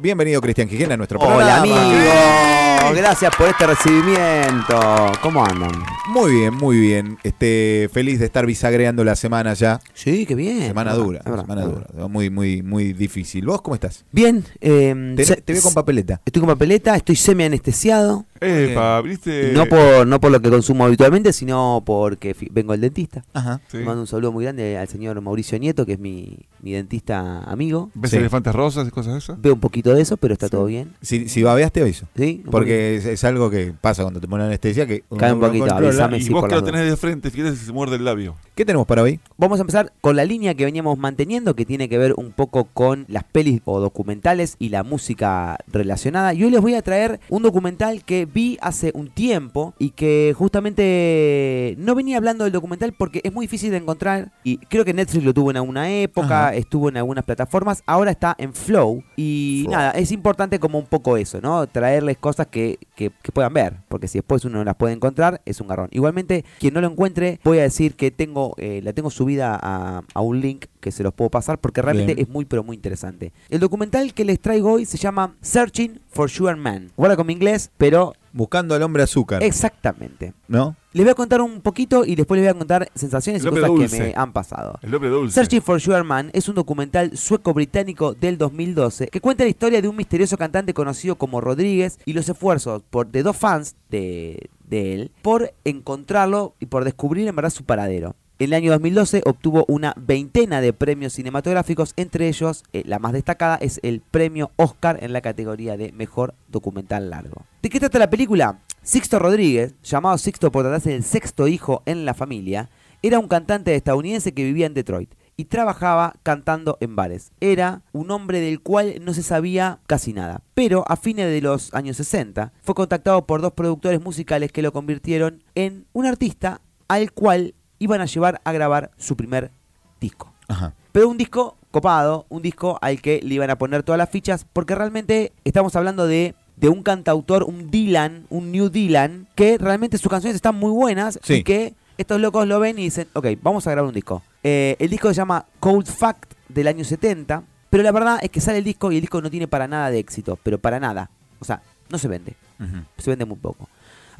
Bienvenido Cristian Quijena a nuestro Hola programa. amigo, gracias por este recibimiento. ¿Cómo andan? Muy bien, muy bien. Este, feliz de estar bisagreando la semana ya. Sí, qué bien. Semana dura, semana dura. verdad. Muy, muy, muy difícil. ¿Vos cómo estás? Bien, eh, Te, te veo con papeleta. Estoy con papeleta, estoy semi anestesiado. Epa, ¿viste? No por no por lo que consumo habitualmente, sino porque vengo del dentista. Ajá. Sí. Le mando un saludo muy grande al señor Mauricio Nieto, que es mi, mi dentista amigo. ¿Ves Sí. elefantes rosas y cosas de esas? Veo un poquito de eso, pero está todo bien. Si, si babeaste, aviso. ¿Sí? Porque es, es algo que pasa cuando te ponen anestesia que Cae un poquito, avísame. Y sí, vos que lo tenés de frente, fíjate si se muerde el labio. ¿Qué tenemos para hoy? Vamos a empezar con la línea que veníamos manteniendo, que tiene que ver un poco con las pelis o documentales y la música relacionada. Y hoy les voy a traer un documental que vi hace un tiempo y que justamente no venía hablando del documental porque es muy difícil de encontrar. Y creo que Netflix lo tuvo en alguna época, Ajá. estuvo en algunas plataformas, ahora está en Flow. Y Flow. nada, es importante como un poco eso, ¿no? Traerles cosas que, que- que puedan ver, porque si después uno no las puede encontrar, es un garrón. Igualmente, quien no lo encuentre, voy a decir que tengo eh, la tengo subida a, a un link que se los puedo pasar, porque realmente Bien. es muy, pero muy interesante. El documental que les traigo hoy se llama Searching for Sugar Man. Guarda con mi inglés, pero Buscando al hombre azúcar. exactamente. ¿No? Les voy a contar un poquito y después les voy a contar sensaciones y cosas que me han pasado. El hombre dulce. Searching for Sugar Man es un documental sueco-británico del 2012 que cuenta la historia de un misterioso cantante conocido como Rodríguez y los esfuerzos por, de dos fans de, de él por encontrarlo y por descubrir en verdad su paradero. En el año 2012 obtuvo una veintena de premios cinematográficos, entre ellos eh, la más destacada es el premio Oscar en la categoría de Mejor Documental Largo. ¿De qué trata la película? Sixto Rodríguez, llamado Sixto por tratarse del sexto hijo en la familia, era un cantante estadounidense que vivía en Detroit y trabajaba cantando en bares. Era un hombre del cual no se sabía casi nada, pero a fines de los años 60 fue contactado por dos productores musicales que lo convirtieron en un artista al cual iban a llevar a grabar su primer disco. Ajá. Pero un disco copado, un disco al que le iban a poner todas las fichas, porque realmente estamos hablando de, de un cantautor, un Dylan, un New Dylan, que realmente sus canciones están muy buenas Sí. y que estos locos lo ven y dicen, ok, vamos a grabar un disco. Eh, el disco se llama Cold Fact del año 70, pero la verdad es que sale el disco y el disco no tiene para nada de éxito, pero para nada. O sea, no se vende se vende muy poco.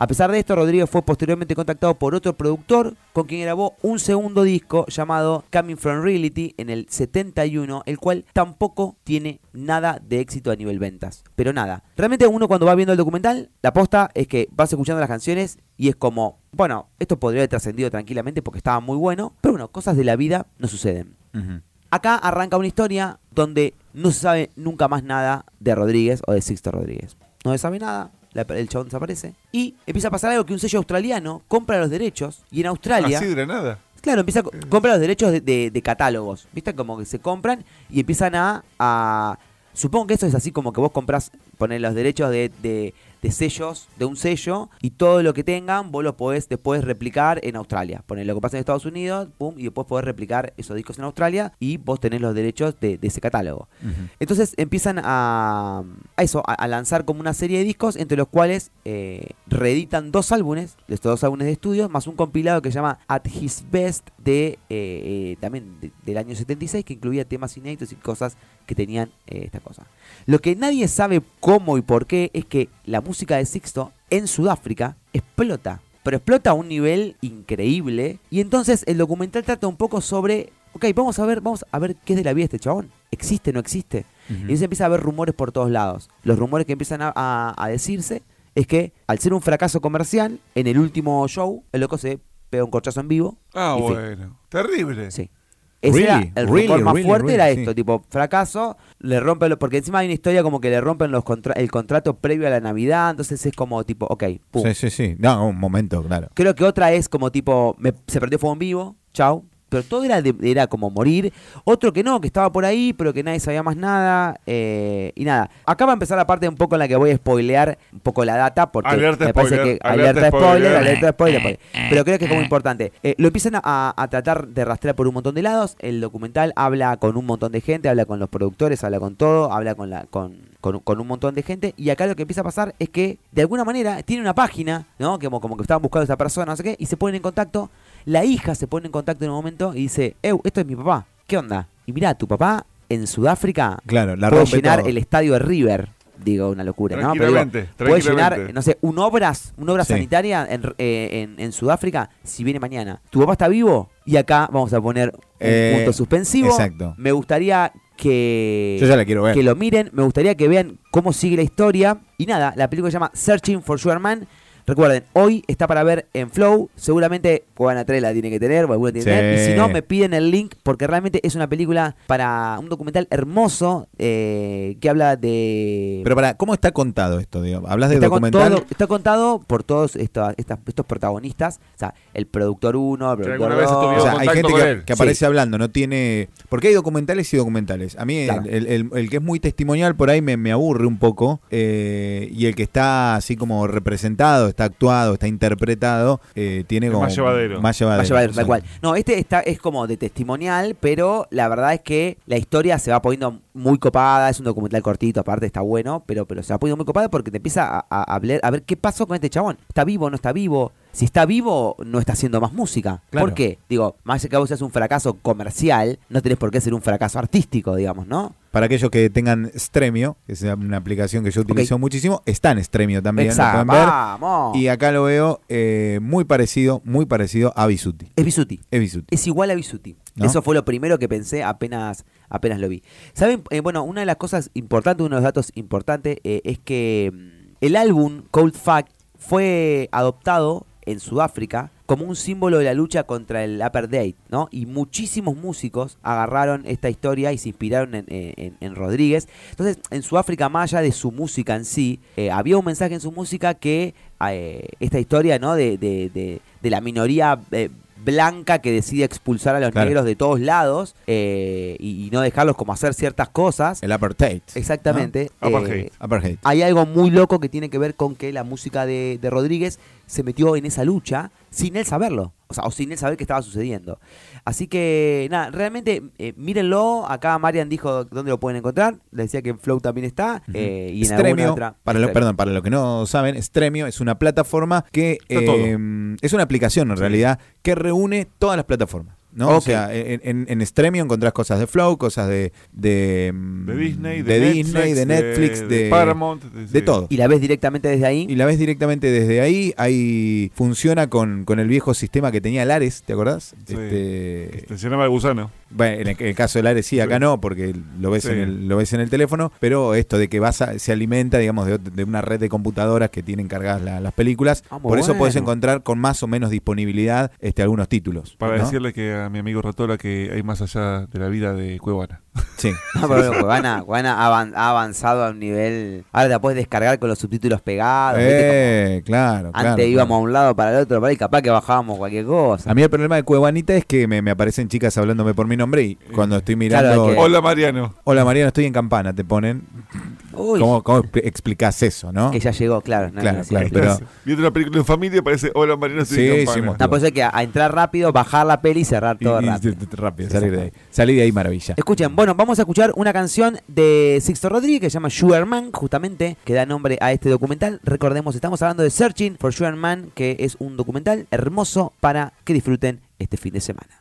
A pesar de esto, Rodríguez fue posteriormente contactado por otro productor con quien grabó un segundo disco llamado Coming From Reality en el 71, el cual tampoco tiene nada de éxito a nivel ventas. Pero nada, realmente uno cuando va viendo el documental, la posta es que vas escuchando las canciones y es como, bueno, esto podría haber trascendido tranquilamente porque estaba muy bueno, pero bueno, cosas de la vida no suceden. Acá arranca una historia donde no se sabe nunca más nada de Rodríguez o de Sixto Rodríguez. No se sabe nada, la- el chabón desaparece. Y empieza a pasar algo que un sello australiano compra los derechos y en Australia... Así de la nada. Claro, empieza a co- compra los derechos de, de- de catálogos. ¿Viste? Como que se compran y empiezan a, a- Supongo que eso es así como que vos compras, poner los derechos de, de- de sellos, de un sello, y todo lo que tengan, vos lo podés después replicar en Australia. Poner lo que pasa en Estados Unidos, pum, y después podés replicar esos discos en Australia y vos tenés los derechos de, de ese catálogo. Entonces empiezan a, a eso, a, a lanzar como una serie de discos, entre los cuales eh, reeditan dos álbumes, de estos dos álbumes de estudio, más un compilado que se llama At His Best de eh, eh, también de- del año 76, que incluía temas inéditos y cosas que tenían eh, esta cosa. Lo que nadie sabe cómo y por qué es que la música de Sixto en Sudáfrica explota. Pero explota a un nivel increíble. Y entonces el documental trata un poco sobre. Ok, vamos a ver, vamos a ver qué es de la vida de este chabón. ¿Existe no existe? Y se empieza a ver rumores por todos lados. Los rumores que empiezan a, a- a decirse es que al ser un fracaso comercial, en el último show, el loco se pega un corchazo en vivo. Ah, fin. bueno. Terrible. Sí. Ese era el really, rumor más really, fuerte era sí. esto, tipo, fracaso, le rompen los, porque encima hay una historia como que le rompen los contra- el contrato previo a la Navidad, entonces es como tipo, ok, pum. Sí, sí, sí. No, un momento, claro. Creo que otra es como tipo, me- se perdió fuego en vivo, chau. Pero todo era, de- era como morir. Otro que no, que estaba por ahí, pero que nadie sabía más nada. eh, y nada. Acá va a empezar la parte un poco en la que voy a spoilear un poco la data. Porque Alerta me parece spoiler, que. alerta Alerta spoiler, spoiler. alerta spoiler. spoiler. Pero creo que es como importante. Eh, lo empiezan a, a tratar de rastrear por un montón de lados. El documental habla con un montón de gente, habla con los productores, habla con todo, habla con la con, con, con un montón de gente. Y acá lo que empieza a pasar es que, de alguna manera, tiene una página, ¿no? Como, como que estaban buscando a esa persona, no sé qué, y se ponen en contacto. La hija se pone en contacto en un momento y dice, Ew, esto es mi papá. ¿Qué onda? Y mirá, tu papá en Sudáfrica Claro, la puede llenar todo. el estadio de River. Digo, una locura, ¿no? Pero digo, puede llenar, no sé, un obras, una obra Sí. sanitaria en, eh, en- en Sudáfrica si viene mañana. ¿Tu papá está vivo? Y acá vamos a poner un Eh, punto suspensivo. exacto. Me gustaría que, Yo ya la quiero ver. que lo miren, me gustaría que vean cómo sigue la historia. Y nada, la película se llama Searching for Sugar Man. Recuerden, hoy está para ver en Flow. Seguramente Cubana 3 la tiene que tener, o alguna tiene que Sí. tener. Y si no, me piden el link porque realmente es una película para un documental hermoso eh, que habla de. Pero para, ¿cómo está contado esto? Digo? Hablas de está, con documental. todo- está contado por todos estos protagonistas. O sea, el productor 1, el productor alguna vez 2. estuvieron O sea, hay gente que, aparece Sí. hablando, no tiene. Porque hay documentales y documentales. A mí, el- Claro. el, el- el que es muy testimonial por ahí me, me aburre un poco. eh, y el que está así como representado, está actuado, está interpretado, eh, tiene Es como. más llevadero. Más llevadero. Tal cual. No, este está, es como de testimonial, pero la verdad es que la historia se va poniendo muy copada. Es un documental cortito, aparte está bueno, pero, pero se va poniendo muy copada porque te empieza a, a- a hablar- a ver qué pasó con este chabón. ¿Está vivo no está vivo? Si está vivo, no está haciendo más música. Claro. ¿Por qué? Digo, más allá que vos seas un fracaso comercial, no tenés por qué ser un fracaso artístico, digamos, ¿no? Para aquellos que tengan Stremio, que es una aplicación que yo utilizo muchísimo, está en Stremio también. Exacto. Vamos. Y acá lo veo eh, muy parecido, muy parecido a Bisuti. Es Bisuti. Es Bisuti. Es igual a Bisuti. ¿No? Eso fue lo primero que pensé apenas, apenas lo vi. ¿Saben? Eh, bueno, una de las cosas importantes, uno de los datos importantes, eh, es que mm, el álbum Cold Fact fue adoptado en Sudáfrica como un símbolo de la lucha contra el apartheid, ¿no? Y muchísimos músicos agarraron esta historia y se inspiraron en, en- Rodríguez. Entonces, en Sudáfrica, más allá de su música en sí, eh, había un mensaje en su música que eh, esta historia, ¿no? De, de- de- de la minoría eh, blanca que decide expulsar a los Claro. negros de todos lados eh, y, y no dejarlos como hacer ciertas cosas. El apartheid. Exactamente. ¿no? Apartheid. eh, Apartheid. hay algo muy loco que tiene que ver con que la música de, de Rodríguez se metió en esa lucha sin él saberlo. O sea, o sin él saber qué estaba sucediendo. Así que, nada, realmente, eh, mírenlo. Acá Marian dijo dónde lo pueden encontrar. Le decía que en Flow también está. eh, y en alguna otra. para lo, perdón, para los que no saben, Stremio es una plataforma que eh, es una aplicación en Sí. realidad que reúne todas las plataformas. ¿No? O sea, en, en- en Stremio encontrás cosas de Flow, cosas de de, mm, De Disney, de, de, Disney, de Netflix, de, Paramount, de todo. Y la ves directamente desde ahí. Y la ves directamente desde ahí. Ahí funciona con, con el viejo sistema que tenía Lares, ¿te acordás? Sí. Este, Estacionaba el gusano. bueno, en el, en el caso del Lares sí, acá Sí. no, porque lo ves, Sí. en el, lo ves en el teléfono, pero esto de que vas a- se alimenta, digamos, de, de una red de computadoras que tienen cargadas la- las películas. Ah, Por eso puedes encontrar con más o menos disponibilidad este, algunos títulos. Para ¿no? decirle que a mi amigo Ratola que hay más allá de la vida de Cuevana. Sí. No, pero Cuevana, Cuevana ha avan- ha avanzado a un nivel. Ahora te la puedes descargar con los subtítulos pegados. Eh, claro, Antes íbamos claro. a un lado para el otro, para ahí capaz que bajábamos cualquier cosa. A mí el problema de Cuevanita es que me, me aparecen chicas hablándome por mi nombre y cuando estoy mirando... Claro, es que- Hola Mariano. Hola Mariano, estoy en campana, te ponen. Uy, ¿Cómo, cómo expl- explicás eso, no? que ya llegó, claro. no, Claro, no, sí. claro, pero- Viendo una película en familia parece Hola Mariano estoy Sí, sí. No, pues hay que a, a entrar rápido, bajar la peli y cerrar Y- todo y- rápido. t- rápido, salir de ahí. Salí de ahí, maravilla. Escuchen, bueno, vamos a escuchar una canción de Sixto Rodríguez que se llama Sugar Man, justamente, que da nombre a este documental. Recordemos, estamos hablando de Searching for Sugar Man, que es un documental hermoso para que disfruten este fin de semana.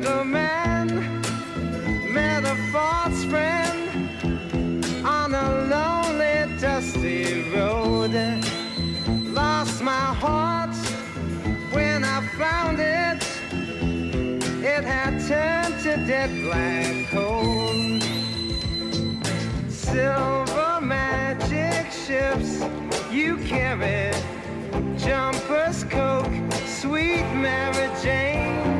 Sugar man, met a false friend on a lonely, dusty road. Lost my heart when I found it. It had turned to dead black coal. Silver magic ships you carry, jumpers, coke, sweet Mary Jane.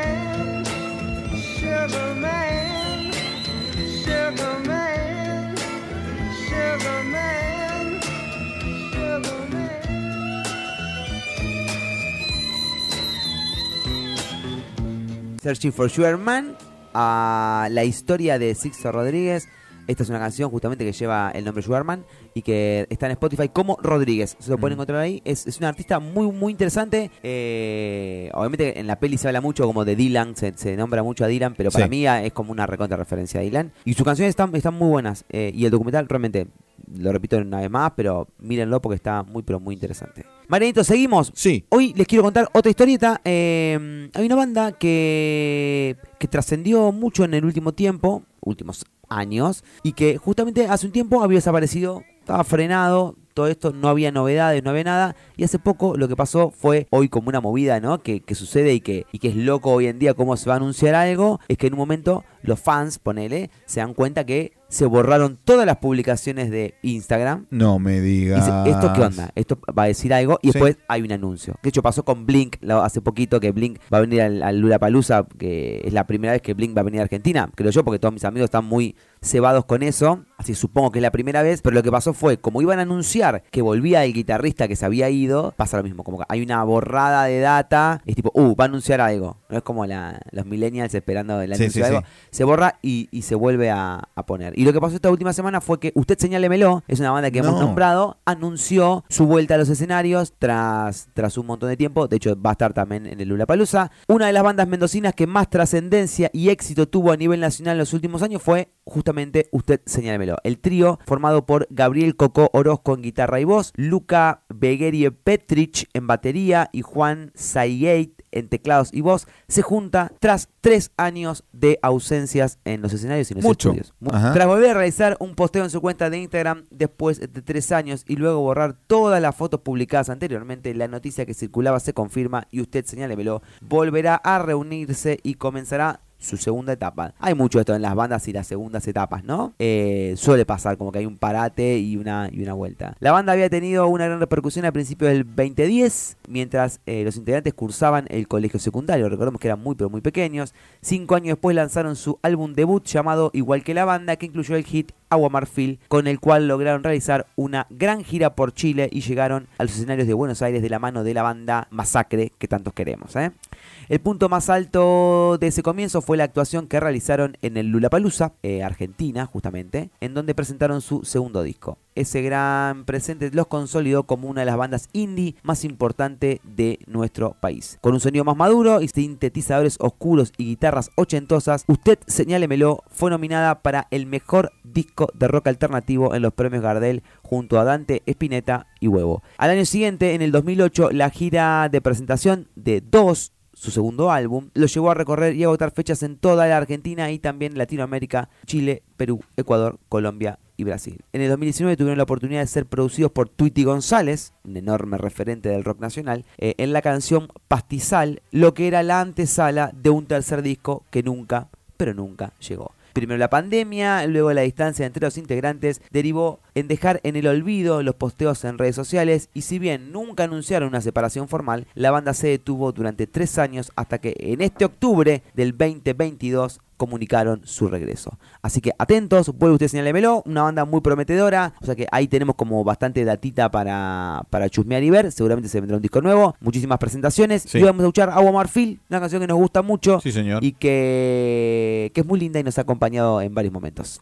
Searching for Sugar Man, a la historia de Sixto Rodríguez. Esta es una canción justamente que lleva el nombre Sugarman y que está en Spotify como Rodríguez. Se lo pueden Mm. encontrar ahí. Es, es un artista muy, muy interesante. Eh, obviamente en la peli se habla mucho como de Dylan, se, se nombra mucho a Dylan, pero para Sí. mí es como una recontra referencia a Dylan. Y sus canciones están, están muy buenas. eh, y el documental realmente, lo repito una vez más, pero mírenlo porque está muy, pero muy interesante. Marianito, seguimos. Sí. Hoy les quiero contar otra historieta. Eh, hay una banda que, que trascendió mucho en el último tiempo, últimos años, y que justamente hace un tiempo había desaparecido, estaba frenado, todo esto, no había novedades, no había nada, y hace poco lo que pasó fue hoy como una movida, ¿no? Que, que sucede y que, y que es loco hoy en día cómo se va a anunciar algo, es que en un momento los fans, ponele, se dan cuenta que se borraron todas las publicaciones de Instagram No me digas. dice, ¿esto qué onda? Esto va a decir algo y Sí. después hay un anuncio. De hecho, pasó con Blink hace poquito que Blink va a venir al, al Lollapalooza, que es la primera vez que Blink va a venir a Argentina, creo yo, porque todos mis amigos están muy cebados con eso, así supongo que es la primera vez, pero lo que pasó fue, como iban a anunciar que volvía el guitarrista que se había ido, pasa lo mismo, como que hay una borrada de data, es tipo, uh, va a anunciar algo, no es como la- los millennials esperando el anuncio sí, de algo, se borra y, y se vuelve a, a poner. Y lo que pasó esta última semana fue que Usted Señálemelo, es una banda que hemos No. nombrado, anunció su vuelta a los escenarios tras, tras un montón de tiempo. De hecho, va a estar también en el Lula Palusa. Una de las bandas mendocinas que más trascendencia y éxito tuvo a nivel nacional en los últimos años fue justamente Usted Señálemelo. El trío, formado por Gabriel Coco Orozco en guitarra y voz, Luca Beguerie Petrich en batería y Juan Saigate en teclados y voz, se junta tras tres años de ausencias en los escenarios y en los Mucho. estudios. Mu- Ajá. Tras volver a realizar un posteo en su cuenta de Instagram después de tres años y luego borrar todas las fotos publicadas anteriormente, la noticia que circulaba se confirma y usted señálemelo, volverá a reunirse y comenzará su segunda etapa. Hay mucho esto en las bandas y las segundas etapas, ¿no? Eh, suele pasar como que hay un parate y una, y una vuelta. La banda había tenido una gran repercusión a principios del 2010, mientras eh, los integrantes cursaban el colegio secundario. Recordemos que eran muy pero muy pequeños. Cinco años después lanzaron su álbum debut llamado Igual que la banda, que incluyó el hit Agua Marfil, con el cual lograron realizar una gran gira por Chile y llegaron a los escenarios de Buenos Aires de la mano de la banda Masacre que tantos queremos. ¿eh? El punto más alto de ese comienzo fue la actuación que realizaron en el Lulapalooza, eh, Argentina, justamente, en donde presentaron su segundo disco. Ese gran presente los consolidó como una de las bandas indie más importantes de nuestro país. Con un sonido más maduro y sintetizadores oscuros y guitarras ochentosas, Usted Señálemelo fue nominada para el mejor disco de rock alternativo en los premios Gardel junto a Dante Spinetta y Huevo. Al año siguiente, en el 2008, la gira de presentación de Dos su segundo álbum, lo llevó a recorrer y agotar fechas en toda la Argentina y también Latinoamérica, Chile, Perú, Ecuador, Colombia y Brasil. En el 2019 tuvieron la oportunidad de ser producidos por Tweety González, un enorme referente del rock nacional, eh, en la canción Pastizal, lo que era la antesala de un tercer disco que nunca, pero nunca llegó. Primero la pandemia, luego la distancia entre los integrantes derivó en dejar en el olvido los posteos en redes sociales y si bien nunca anunciaron una separación formal, la banda se detuvo durante tres años hasta que en este octubre del 2022 comunicaron su regreso. Así que atentos, vuelve usted señálemelo, una banda muy prometedora, o sea que ahí tenemos como bastante datita para, para chusmear y ver, seguramente se vendrá un disco nuevo, muchísimas presentaciones, Sí. y vamos a escuchar Agua Marfil, una canción que nos gusta mucho Sí, señor. y que, que es muy linda y nos ha acompañado en varios momentos.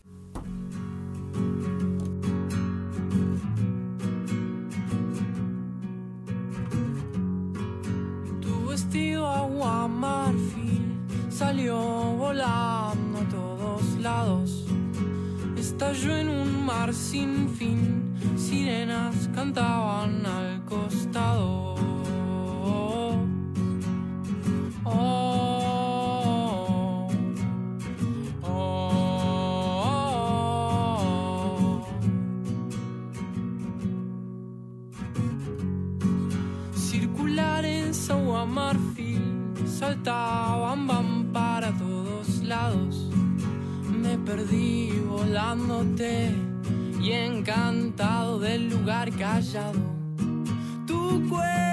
Tu vestido agua marfil salió volando a todos lados. Estalló en un mar sin fin, sirenas cantaban al costado. Oh, oh, oh, Circular en agua marfil saltaban bambú me perdí volándote y encantado del lugar callado. Tu cuerpo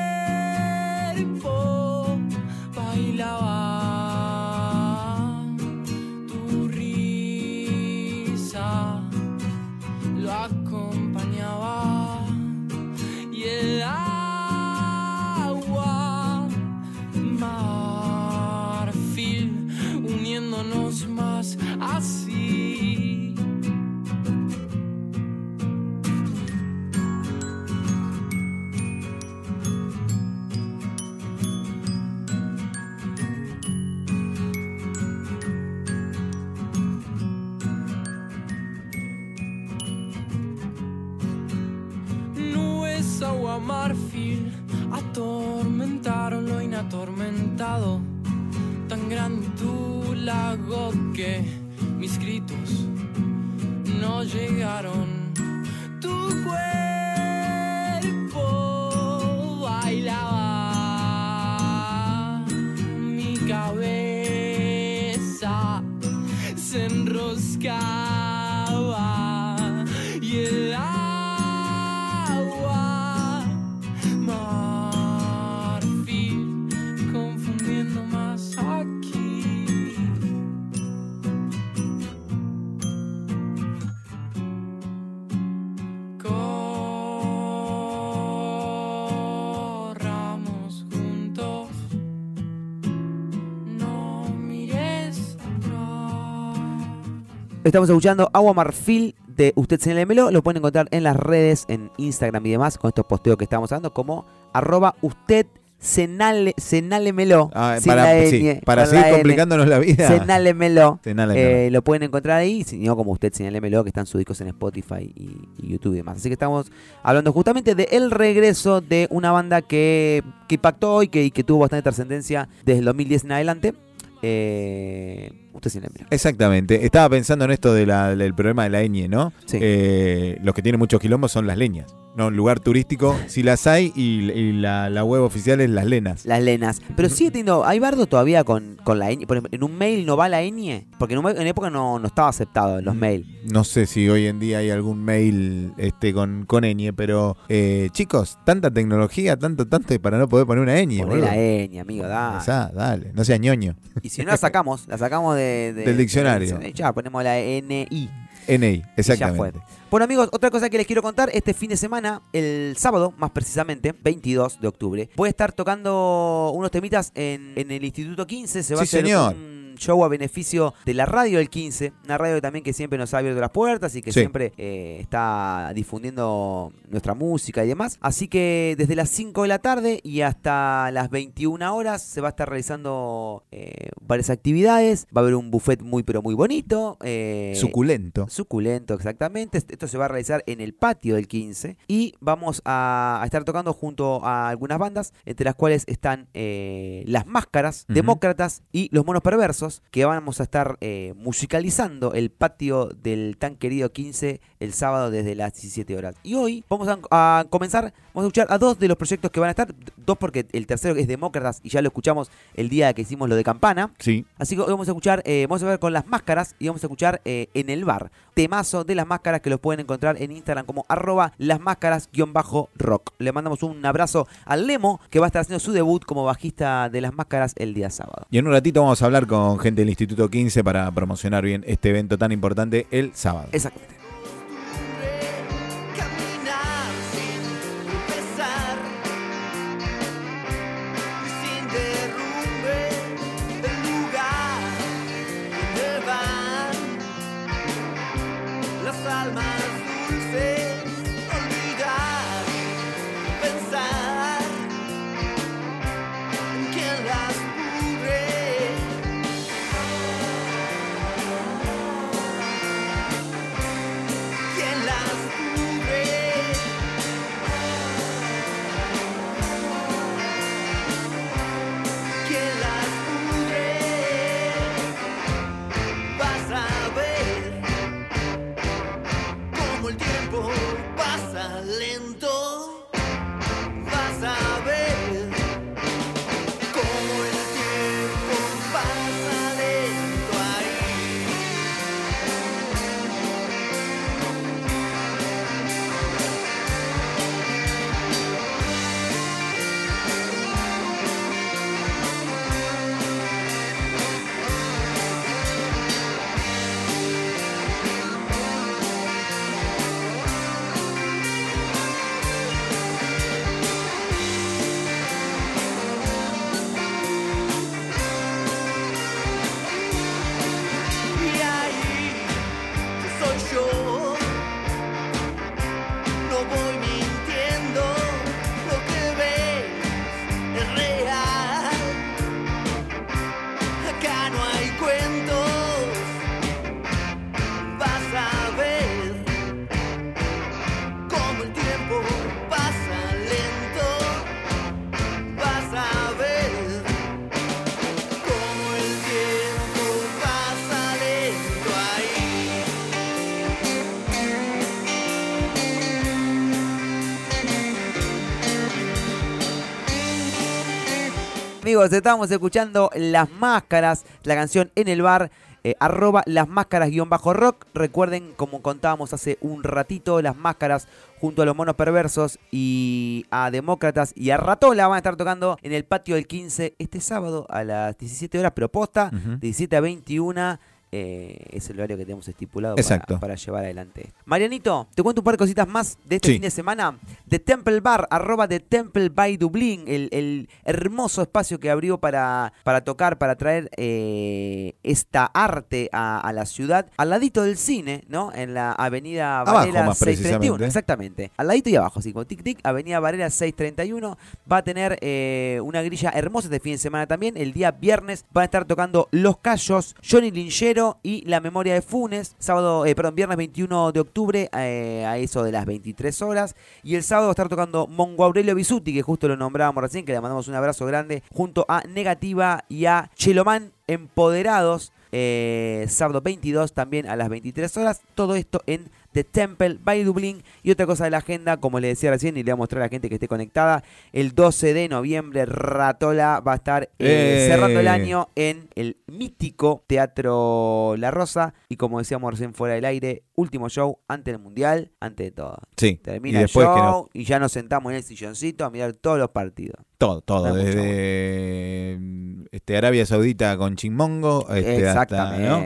modify Estamos escuchando Agua Marfil de Usted Señálemelo. Lo pueden encontrar en las redes, en Instagram y demás, con estos posteos que estamos dando, como arroba usted senale, senálemelo. Ah, para la sí, N, para seguir la N. complicándonos la vida. Senálemelo. Senálemelo. Eh, lo pueden encontrar ahí, si no como usted señálemelo, que están sus discos en Spotify y, y YouTube y demás. Así que estamos hablando justamente de el regreso de una banda que, que impactó y que, y que tuvo bastante trascendencia desde el 2010 en adelante. Eh, usted señálemelo. Exactamente. Estaba pensando en esto de la- del problema de la ñ, ¿no? Sí. Eh, los que tienen muchos quilombos son las leñas. No, un lugar turístico, si las hay, y, y la, la web oficial es las lenas. Las lenas. Pero sigue teniendo. ¿Hay bardo todavía con, con la ñ? Por ejemplo, ¿en un mail no va la ñ? Porque en, un en época no, no estaba aceptado en los Mm. mails. No sé si hoy en día hay algún mail este con, con ñ, pero eh, chicos, tanta tecnología, tanto, tanto, para no poder poner una ñ. Poné boludo. la ñ, amigo, dale. Esa, dale, no sea ñoño. Y si no la sacamos, la sacamos de, de- Del diccionario. de- ya, ponemos la NI. NI, exactamente. Bueno amigos, otra cosa que les quiero contar, este fin de semana, el sábado más precisamente, 22 de octubre, voy a estar tocando unos temitas en, en el Instituto 15, se va Sí, a hacer señor. un show a beneficio de la radio del 15, una radio también que siempre nos ha abierto las puertas y que Sí. siempre eh, está difundiendo nuestra música y demás. Así que desde las 5 de la tarde y hasta las 21 horas se va a estar realizando eh, varias actividades, va a haber un buffet muy pero muy bonito. eh, Suculento. Suculento, exactamente. Esto se va a realizar en el patio del 15 y vamos a, a estar tocando junto a algunas bandas, entre las cuales están Las Máscaras. Demócratas y Los Monos Perversos, que vamos a estar eh, musicalizando el patio del tan querido 15 el sábado desde las 17 horas. Y hoy vamos a, a comenzar, vamos a escuchar a dos de los proyectos que van a estar, dos porque el tercero es Demócratas y ya lo escuchamos el día que hicimos lo de Campana. Sí. Así que hoy vamos a escuchar, eh, vamos a ver con las máscaras y vamos a escuchar eh, en el bar. Temazo de las máscaras que los pueden encontrar en Instagram como arroba las máscaras-rock. Le mandamos un abrazo al Lemo que va a estar haciendo su debut como bajista de las máscaras el día sábado. Y en un ratito vamos a hablar con gente del Instituto 15 para promocionar bien este evento tan importante el sábado. Exactamente. Amigos, estábamos escuchando Las Máscaras, la canción en el bar. eh, arroba las máscaras guion bajo rock. Recuerden, como contábamos hace un ratito, las máscaras junto a los monos perversos y a Demócratas y a Ratola van a estar tocando en el patio del 15 este sábado a las 17 horas, pero posta, de 17 a 21. Eh, es el horario que tenemos estipulado para, Exacto. para llevar adelante. Marianito, te cuento un par de cositas más de este Sí. fin de semana. The Temple Bar, arroba The Temple by Dublín, el, el hermoso espacio que abrió para, para tocar, para traer eh, esta arte a, a la ciudad, al ladito del cine, ¿no? En la avenida Varela más 631. precisamente. Exactamente. Al ladito y abajo, así como tic tic, avenida Varela 631. Va a tener eh, una grilla hermosa este fin de semana también. El día viernes van a estar tocando Los Callos, Johnny Y La Memoria de Funes. Sábado, eh, perdón, viernes 21 de octubre eh, a eso de las 23 horas. Y el sábado va a estar tocando Mongo Aurelio Bisuti, que justo lo nombrábamos recién, que le mandamos un abrazo grande, junto a Negativa y a Cheloman Empoderados. eh, sábado 22 también a las 23 horas. Todo esto en The Temple by Dublín. Y otra cosa de la agenda, como le decía recién, y le voy a mostrar a la gente que esté conectada, el 12 de noviembre Ratola va a estar eh, ¡Eh! cerrando el año en el mítico Teatro La Rosa. Y como decíamos recién fuera del aire, último show antes del Mundial, antes de todo. Sí. Termina y el show no, y ya nos sentamos en el silloncito a mirar todos los partidos. todo, todo, desde este, Arabia Saudita con Chinmongo este, hasta, ¿no?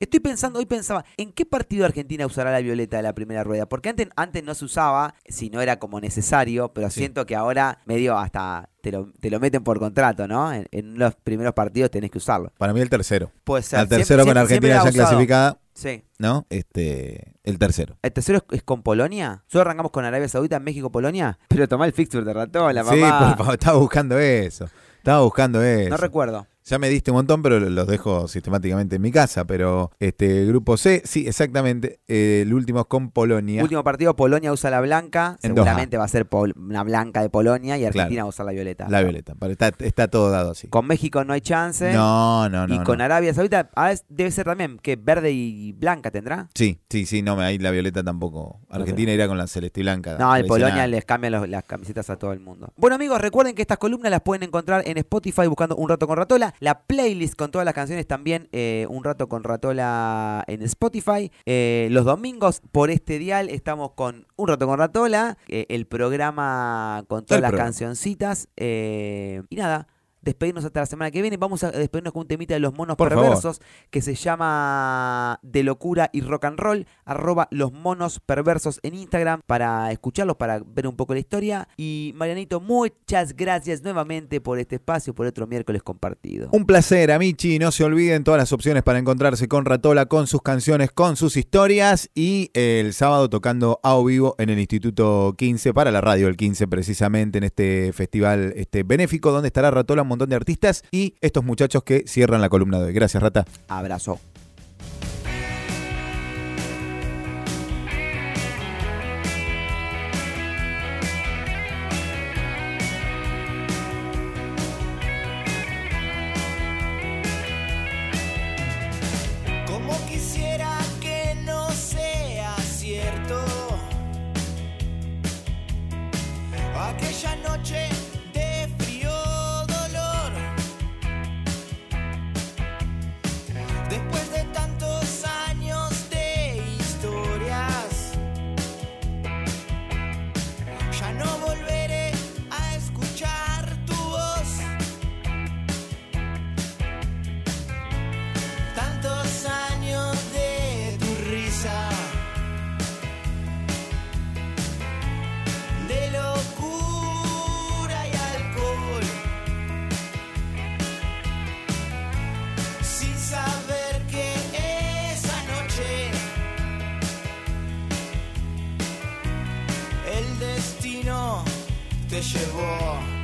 Estoy pensando, hoy pensaba, ¿en qué partido Argentina usará la violeta de la primera rueda? Porque antes, antes no se usaba, si no era como necesario, pero Sí. siento que ahora medio hasta te lo, te lo meten por contrato, ¿no? En, en los primeros partidos tenés que usarlo. Para mí el tercero. Puede ser. Al tercero Siempre- con siempre- Argentina ya clasificada, Sí. ¿no? Este, el tercero. ¿El tercero es, es con Polonia? Solo arrancamos con Arabia Saudita, México, Polonia. Pero tomá el fixture de Ratola, sí, papá. por favor, estaba buscando eso. Estaba buscando eso. No recuerdo. Ya me diste un montón, pero los dejo sistemáticamente en mi casa. Pero este grupo C, sí, exactamente. eh, el último es con Polonia. Último partido, Polonia usa la blanca. En Seguramente va a ser pol- una blanca de Polonia y Argentina va a usar la violeta. La violeta. pero está, está todo dado así. Con México no hay chance. No, no, no. y con no. Arabia Saudita ah, es- debe ser también que verde y blanca tendrá. Sí, sí, sí, no, ahí la violeta tampoco. Argentina irá con la celeste y blanca. No. Polonia les cambia los- las camisetas a todo el mundo. Bueno amigos, recuerden que estas columnas las pueden encontrar en Spotify buscando Un Rato con Ratola. La playlist con todas las canciones también, eh, Un Rato con Ratola en Spotify. Eh, los domingos por este dial estamos con Un Rato con Ratola, eh, el programa con todas El las programa. cancioncitas. eh, y nada. Despedirnos hasta la semana que viene. Vamos a despedirnos con un temita de los monos Por favor. perversos que se llama De Locura y Rock and Roll. Arroba los monos perversos en Instagram para escucharlos, para ver un poco la historia. Y Marianito, muchas gracias nuevamente por este espacio, por otro miércoles compartido. Un placer, Amichi. No se olviden todas las opciones para encontrarse con Ratola, con sus canciones, con sus historias. Y eh, el sábado tocando a o vivo en el Instituto 15, para la radio el 15, precisamente en este festival este, benéfico, donde estará Ratola, montón de artistas y estos muchachos que cierran la columna de hoy. Gracias, Rata. Abrazo. Destino te llevó.